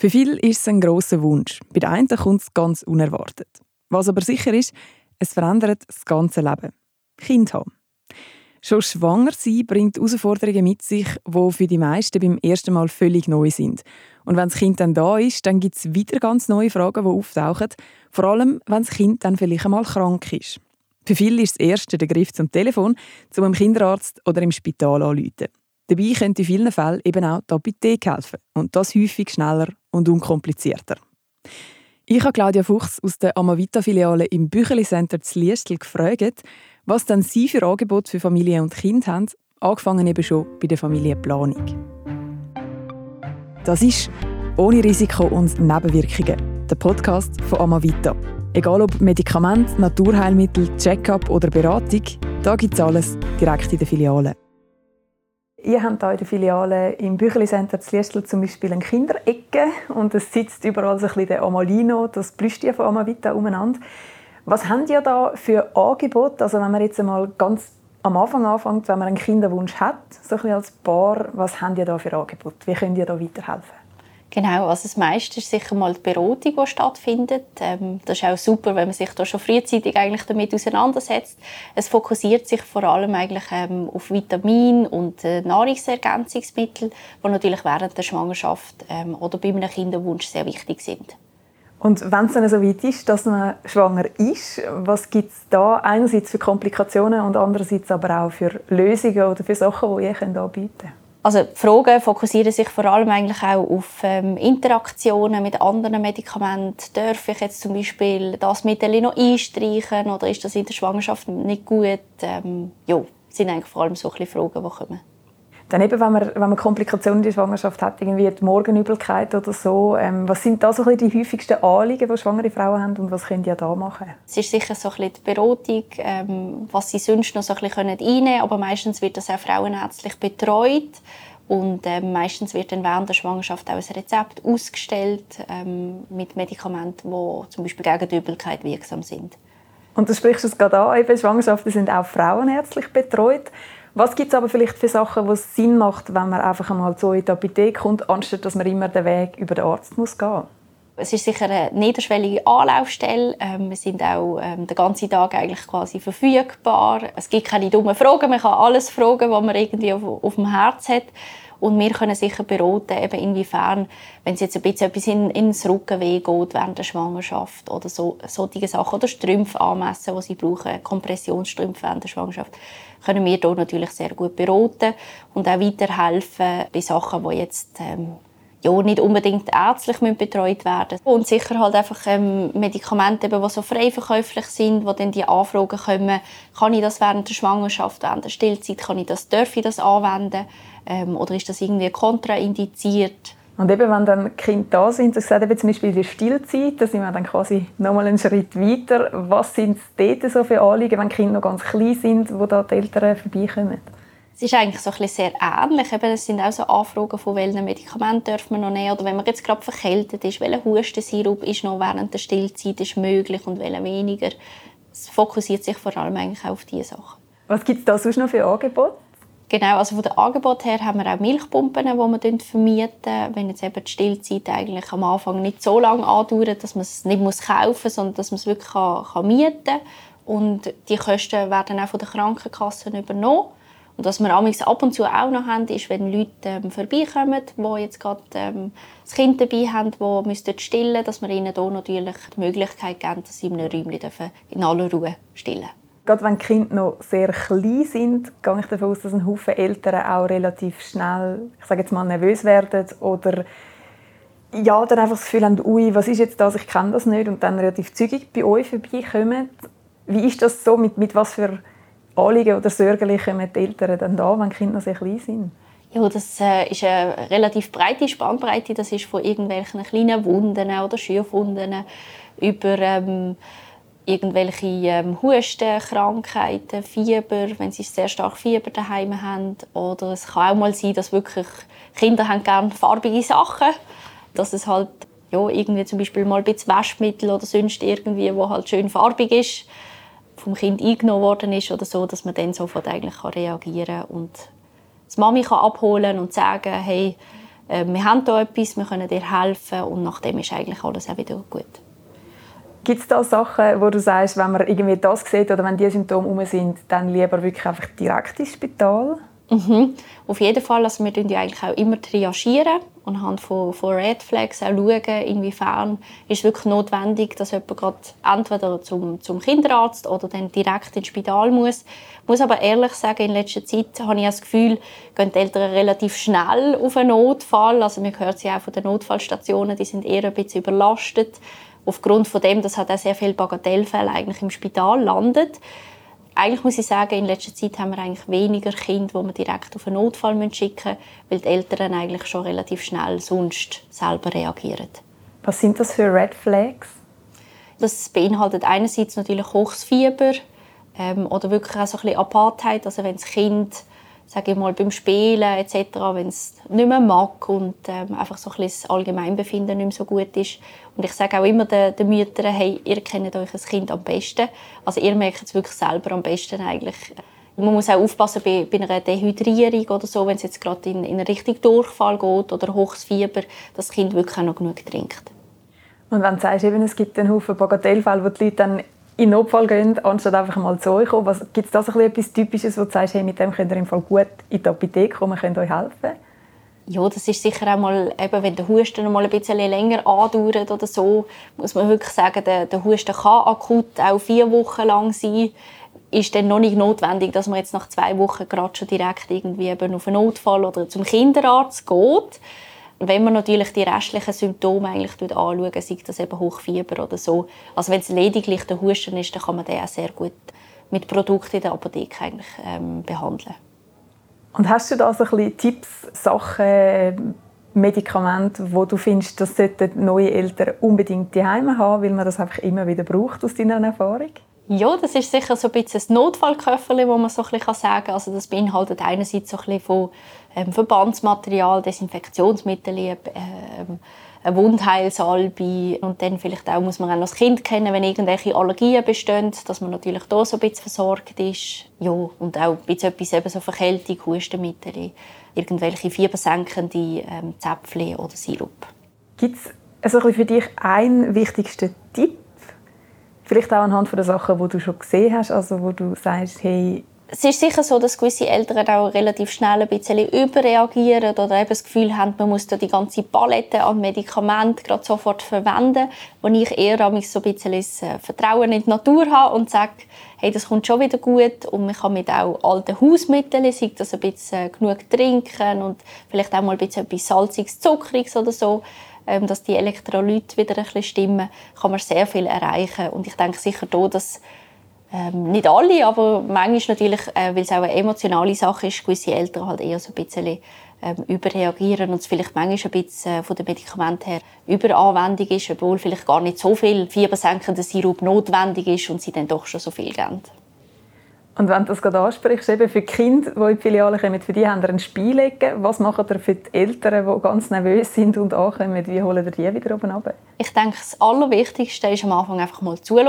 Für viele ist es ein grosser Wunsch. Bei den einen kommt es ganz unerwartet. Was aber sicher ist, es verändert das ganze Leben. Kind haben. Schon schwanger sein bringt Herausforderungen mit sich, die für die meisten beim ersten Mal völlig neu sind. Und wenn das Kind dann da ist, dann gibt es wieder ganz neue Fragen, die auftauchen. Vor allem, wenn das Kind dann vielleicht einmal krank ist. Für viele ist das Erste der Griff zum Telefon, zum Kinderarzt oder im Spital anrufen. Dabei könnte in vielen Fällen eben auch die Apotheke helfen. Und das häufig schneller und unkomplizierter. Ich habe Claudia Fuchs aus der Amavita-Filiale im Bücheli Center zu Liestl gefragt, was dann sie für Angebote für Familie und Kind haben, angefangen eben schon bei der Familienplanung. Das ist «Ohne Risiko und Nebenwirkungen», der Podcast von Amavita. Egal ob Medikament, Naturheilmittel, Check-up oder Beratung, da gibt es alles direkt in der Filiale. Ihr habt hier in der Filiale im Bücheli Center Liestl zum Beispiel eine Kinderecke und es sitzt überall so ein bisschen der Amalino, das Plüschtier von Amavita, umeinander. Was habt ihr da für Angebote? Also wenn man jetzt einmal ganz am Anfang anfängt, wenn man einen Kinderwunsch hat, so ein bisschen als Paar, was habt ihr da für Angebote? Wie könnt ihr da weiterhelfen? Genau, also das meiste ist sicher mal die Beratung, die stattfindet. Ähm, das ist auch super, wenn man sich da schon frühzeitig eigentlich damit auseinandersetzt. Es fokussiert sich vor allem eigentlich ähm, auf Vitamin und äh, Nahrungsergänzungsmittel, die natürlich während der Schwangerschaft ähm, oder bei einem Kinderwunsch sehr wichtig sind. Und wenn es dann so weit ist, dass man schwanger ist, was gibt es da einerseits für Komplikationen und andererseits aber auch für Lösungen oder für Sachen, die ihr anbieten könnt? Also die Fragen fokussieren sich vor allem eigentlich auch auf ähm, Interaktionen mit anderen Medikamenten. Darf ich jetzt zum Beispiel das Mittel noch einstreichen oder ist das in der Schwangerschaft nicht gut? Ähm, ja, sind eigentlich vor allem solche Fragen, die kommen. Dann eben, wenn man, wenn man Komplikationen in der Schwangerschaft hat, irgendwie die Morgenübelkeit oder so, ähm, was sind da so die häufigsten Anliegen, die schwangere Frauen haben und was können die da machen? Es ist sicher so ein bisschen die Beratung, ähm, was sie sonst noch so ein bisschen einnehmen können, aber meistens wird das auch frauenärztlich betreut und ähm, meistens wird dann während der Schwangerschaft auch ein Rezept ausgestellt ähm, mit Medikamenten, die zum Beispiel gegen die Übelkeit wirksam sind. Und du sprichst es gerade an, eben Schwangerschaften sind auch frauenärztlich betreut. Was gibt es aber vielleicht für Sachen, es Sinn macht, wenn man einfach einmal so in die Apotheke kommt, anstatt dass man immer den Weg über den Arzt muss gehen es ist sicher eine niederschwellige Anlaufstelle. Ähm, wir sind auch ähm, den ganzen Tag eigentlich quasi verfügbar. Es gibt keine dummen Fragen. Man kann alles fragen, was man irgendwie auf, auf dem Herz hat. Und wir können sicher beraten, eben inwiefern, wenn es jetzt ein bisschen etwas in, ins Rückenweh geht während der Schwangerschaft oder so, solche Sachen, oder Strümpfe anmessen, die sie brauchen, Kompressionsstrümpfe während der Schwangerschaft, können wir hier natürlich sehr gut beraten und auch weiterhelfen bei Sachen, die jetzt ähm, ja, nicht unbedingt ärztlich betreut werden Und sicher halt einfach ähm, Medikamente, die so frei verkäuflich sind, wo dann die Anfragen kommen, kann ich das während der Schwangerschaft, während der Stillzeit, kann ich das, darf ich das anwenden ähm, oder ist das irgendwie kontraindiziert? Und eben, wenn dann Kinder da sind, das sagt eben zum Beispiel die Stillzeit, da sind wir dann quasi nochmal einen Schritt weiter. Was sind dort so für Anliegen, wenn Kinder noch ganz klein sind, wo da die Eltern vorbeikommen? Es ist eigentlich so ein sehr ähnlich. Eben, es sind auch so Anfragen, von welchen Medikamenten dürfen wir noch nehmen oder wenn man jetzt gerade verkältet ist, welcher Hustensirup ist noch während der Stillzeit ist möglich und welcher weniger. Es fokussiert sich vor allem eigentlich auf diese Sachen. Was gibt es da sonst noch für Angebote? Genau, also von der Angebot her haben wir auch Milchpumpen, die wir vermieten. Wenn jetzt eben die Stillzeit eigentlich am Anfang nicht so lange andauert, dass man es nicht kaufen muss, sondern dass man es wirklich kann, kann mieten kann. Und die Kosten werden auch von den Krankenkassen übernommen. Und was wir ab und zu auch noch haben, ist, wenn Leute ähm, vorbeikommen, die jetzt gerade ähm, das Kind dabei haben, die stillen müssen, dass wir ihnen hier natürlich die Möglichkeit geben, dass sie in einem Räumchen in aller Ruhe stillen. Gerade wenn die Kinder noch sehr klein sind, gehe ich davon aus, dass ein Haufen Eltern auch relativ schnell, ich sage jetzt mal, nervös werden oder ja, dann einfach das Gefühl haben, ui, was ist jetzt das, ich kenne das nicht. Und dann relativ zügig bei euch vorbeikommen. Wie ist das so, mit, mit was für Anliegen oder Sorgen kommen die Eltern dann da, wenn die Kinder sehr klein sind? Ja, das äh, ist eine relativ breite Spannbreite. Das ist von irgendwelchen kleinen Wunden oder Schürfwunden über ähm, irgendwelche ähm, Hustenkrankheiten, Fieber, wenn sie sehr stark Fieber daheim haben. Oder es kann auch mal sein, dass wirklich Kinder haben gerne farbige Sachen, dass es halt ja, irgendwie zum Beispiel mal ein bisschen Waschmittel oder sonst irgendwie, wo halt schön farbig ist vom Kind eingenommen worden ist oder so, dass man dann sofort eigentlich reagieren kann und die Mami kann abholen und sagen, hey, äh, wir haben hier etwas, wir können dir helfen und nachdem ist eigentlich alles auch wieder gut. Gibt es da Sachen, wo du sagst, wenn man irgendwie das sieht oder wenn die Symptome um sind, dann lieber wirklich einfach direkt ins Spital? Mhm. Auf jeden Fall. Also wir ja eigentlich auch immer triagieren und anhand von, von Red Flags auch schauen, inwiefern ist es wirklich notwendig, dass jemand gerade entweder zum, zum Kinderarzt oder dann direkt ins Spital muss. Ich muss aber ehrlich sagen, in letzter Zeit habe ich das Gefühl, gehen die Eltern relativ schnell auf einen Notfall. Also man hört sie auch von den Notfallstationen, die sind eher ein bisschen überlastet. Aufgrund von dem, dass halt auch sehr viele Bagatellfälle eigentlich im Spital landet eigentlich muss ich sagen, in letzter Zeit haben wir eigentlich weniger Kinder, die wir direkt auf einen Notfall schicken müssen, weil die Eltern eigentlich schon relativ schnell sonst selber reagieren. Was sind das für Red Flags? Das beinhaltet einerseits natürlich hohes Fieber ähm, oder wirklich auch so ein bisschen Apartheit, also wenn das Kind sage ich mal, beim Spielen etc., wenn es nicht mehr mag und ähm, einfach so ein bisschen das Allgemeinbefinden nicht mehr so gut ist. Und ich sage auch immer den, den Müttern, hey, ihr kennt euch ein Kind am besten. Also ihr merkt es wirklich selber am besten eigentlich. Man muss auch aufpassen bei, bei einer Dehydrierung oder so, wenn es jetzt gerade in, in Richtung Durchfall geht oder hohes Fieber, dass das Kind wirklich auch noch genug trinkt. Und wenn du sagst, eben, es gibt einen Haufen Bagatellfälle, wo die Leute dann in Notfall gehen, anstatt einfach mal zu euch kommen. Gibt es da so etwas Typisches, wo du sagst, hey, mit dem könnt ihr im Fall gut in die Apotheke kommen, könnt euch helfen? Ja, das ist sicher auch mal, eben, wenn der Husten mal ein bisschen länger andauert oder so, muss man wirklich sagen, der, der Husten kann akut auch vier Wochen lang sein. Ist dann noch nicht notwendig, dass man jetzt nach zwei Wochen gerade schon direkt irgendwie eben auf einen Notfall oder zum Kinderarzt geht wenn man natürlich die restlichen Symptome eigentlich anschaut, sei das eben Hochfieber oder so, also wenn es lediglich der Husten ist, dann kann man den auch sehr gut mit Produkten in der Apotheke eigentlich, ähm, behandeln. Und hast du da so ein bisschen Tipps, Sachen, Medikamente, wo du findest, das sollten neue Eltern unbedingt daheim haben, weil man das einfach immer wieder braucht aus deiner Erfahrung? Ja, das ist sicher so ein bisschen ein Notfallköfferchen, wo man so ein bisschen sagen kann. Also das beinhaltet einerseits so ein bisschen von ähm, Verbandsmaterial, Desinfektionsmittel, ähm, eine Wundheilsalbe und dann vielleicht auch muss man auch noch das Kind kennen, wenn irgendwelche Allergien bestehen, dass man natürlich da so ein bisschen versorgt ist. Ja, und auch ein bisschen etwas eben so Verkältung, Hustenmittel, irgendwelche fiebersenkende ähm, Zäpfchen oder Sirup. Gibt es also für dich einen wichtigsten Tipp? Vielleicht auch anhand der Sachen, die du schon gesehen hast, also wo du sagst, hey, es ist sicher so, dass gewisse Eltern auch relativ schnell ein bisschen überreagieren oder eben das Gefühl haben, man muss da die ganze Palette an Medikamenten gerade sofort verwenden, wo ich eher so ein bisschen das äh, Vertrauen in die Natur habe und sage, hey, das kommt schon wieder gut und man kann mit auch alten Hausmitteln, sei das ein bisschen äh, genug trinken und vielleicht auch mal ein bisschen etwas Salziges, Zuckriges oder so, dass die Elektrolyte wieder ein bisschen stimmen, kann man sehr viel erreichen und ich denke sicher da, dass ähm, nicht alle, aber manchmal natürlich, äh, weil es auch eine emotionale Sache ist, gewisse Eltern halt eher so ein bisschen ähm, überreagieren und es vielleicht manchmal ein bisschen äh, von den Medikamenten her Überanwendung ist, obwohl vielleicht gar nicht so viel fiebersenkender Sirup notwendig ist und sie dann doch schon so viel geben. Und wenn du das gerade ansprichst, eben für die Kinder, die in die Filiale kommen, für die haben wir ein Spiel Was macht ihr für die Eltern, die ganz nervös sind und ankommen? Wie holen ihr die wieder oben runter? Ich denke, das Allerwichtigste ist am Anfang einfach mal zuhören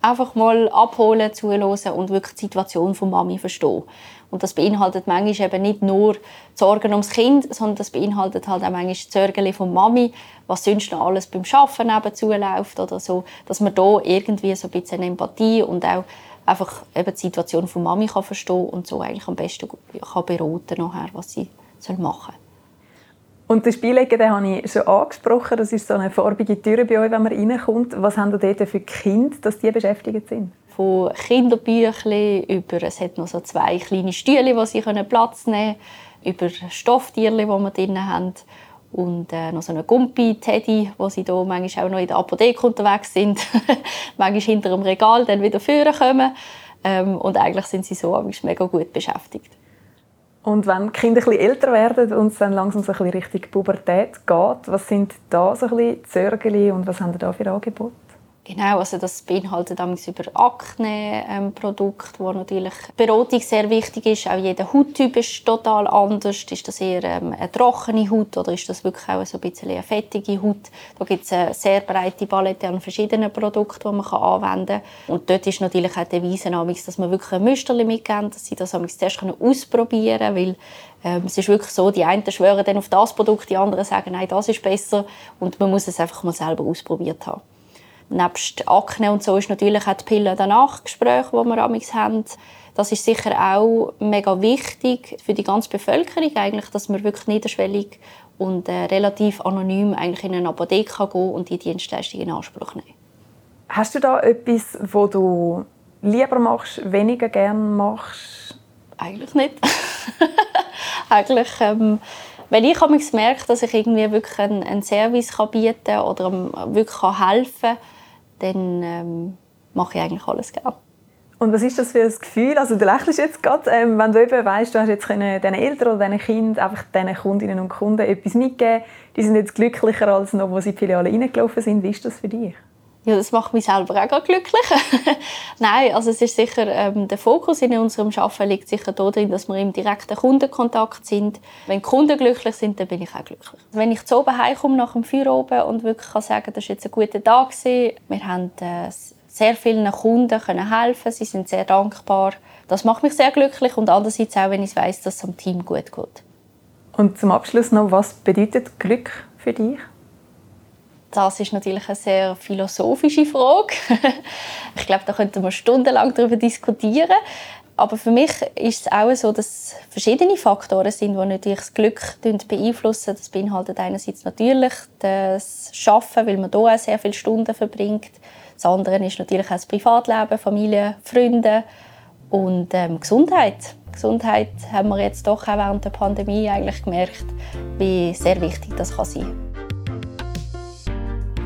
einfach mal abholen, zuhören und wirklich die Situation von Mami verstehen. Und das beinhaltet manchmal eben nicht nur die Sorgen ums Kind, sondern das beinhaltet halt auch manchmal die Sorgen von Mami, was sonst noch alles beim Arbeiten nebenzu läuft oder so, dass man da irgendwie so ein bisschen Empathie und auch einfach eben die Situation von Mami kann verstehen und so eigentlich am besten kann beraten nachher, was sie machen soll. Und den Spielecke den habe ich schon angesprochen. Das ist so eine farbige Tür bei euch, wenn man reinkommt. Was haben ihr dort für Kinder, dass die beschäftigt sind? Von Kinderbüchern über, es hat noch so zwei kleine Stühle, wo sie Platz nehmen können, über Stofftierchen, die wir drin haben und äh, noch so einen Gumpi-Teddy, wo sie da manchmal auch noch in der Apotheke unterwegs sind, manchmal hinter dem Regal dann wieder führen kommen ähm, und eigentlich sind sie so mega gut beschäftigt. Und wenn Kinder etwas älter werden und es dann langsam so ein Richtung Pubertät geht, was sind da so ein bisschen Zörgeli und was haben Sie da für Angebote? Genau, also das beinhaltet über Akne-Produkte, ähm, wo natürlich Beratung sehr wichtig ist. Auch jeder Hauttyp ist total anders. Ist das eher ähm, eine trockene Haut oder ist das wirklich auch so ein bisschen eine fettige Haut? Da gibt es eine sehr breite Palette an verschiedenen Produkten, die man anwenden kann. Und dort ist natürlich auch die Devise, dass man wirklich ein Müsterchen mitgeben, dass sie das zuerst ausprobieren können, weil ähm, es ist wirklich so, die einen schwören dann auf das Produkt, die anderen sagen, nein, das ist besser und man muss es einfach mal selber ausprobiert haben nebst Akne und so ist natürlich auch die Pille danach Gespräche, die wir haben. Das ist sicher auch mega wichtig für die ganze Bevölkerung eigentlich, dass man wirklich niederschwellig und äh, relativ anonym eigentlich in eine Apotheke gehen kann und die Dienstleistung in Anspruch nehmen. Hast du da etwas, wo du lieber machst, weniger gern machst? Eigentlich nicht. eigentlich, ähm, wenn ich merke, dass ich irgendwie wirklich einen, einen Service kann bieten kann oder wirklich helfen kann, dann ähm, mache ich eigentlich alles gerne. Und was ist das für ein Gefühl? Also du lächelst jetzt gerade, ähm, wenn du eben weißt, du hast jetzt deinen Eltern oder deinen Kindern, einfach diesen Kundinnen und Kunden etwas mitgeben. Die sind jetzt glücklicher als noch, wo sie in die Filiale reingelaufen sind. Wie ist das für dich? Ja, das macht mich selber auch glücklich. Nein, also es ist sicher, ähm, der Fokus in unserem Arbeiten liegt sicher darin, dass wir im direkten Kundenkontakt sind. Wenn die Kunden glücklich sind, dann bin ich auch glücklich. Wenn ich zu oben heimkomme nach dem Feierabend und wirklich kann sagen, das war jetzt ein guter Tag gewesen. Wir haben äh, sehr vielen Kunden können helfen, sie sind sehr dankbar. Das macht mich sehr glücklich und andererseits auch, wenn ich weiß, dass es dem Team gut geht. Und zum Abschluss noch, was bedeutet Glück für dich? Das ist natürlich eine sehr philosophische Frage. ich glaube, da könnten wir stundenlang darüber diskutieren. Aber für mich ist es auch so, dass verschiedene Faktoren sind, die natürlich das Glück beeinflussen. Das beinhaltet einerseits natürlich das Schaffen, weil man hier auch sehr viele Stunden verbringt. Das andere ist natürlich auch das Privatleben, Familie, Freunde und ähm, Gesundheit. Gesundheit haben wir jetzt doch auch während der Pandemie eigentlich gemerkt, wie sehr wichtig das kann sein kann.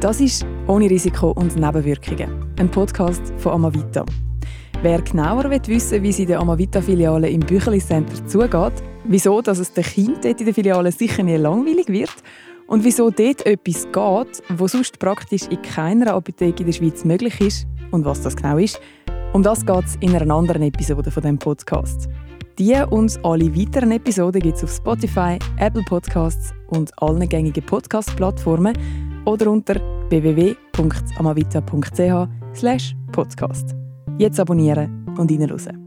Das ist «Ohne Risiko und Nebenwirkungen», ein Podcast von Amavita. Wer genauer wissen will, wie es in der Amavita-Filiale im Bücheli Center zugeht, wieso dass es den Kindern in der Filiale sicher nie langweilig wird und wieso dort etwas geht, was sonst praktisch in keiner Apotheke in der Schweiz möglich ist und was das genau ist, um das geht es in einer anderen Episode von dem Podcast. Die und alle weiteren Episoden gibt es auf Spotify, Apple Podcasts und allen gängigen Podcast-Plattformen oder unter www.amavita.ch podcast. Jetzt abonnieren und reinhören.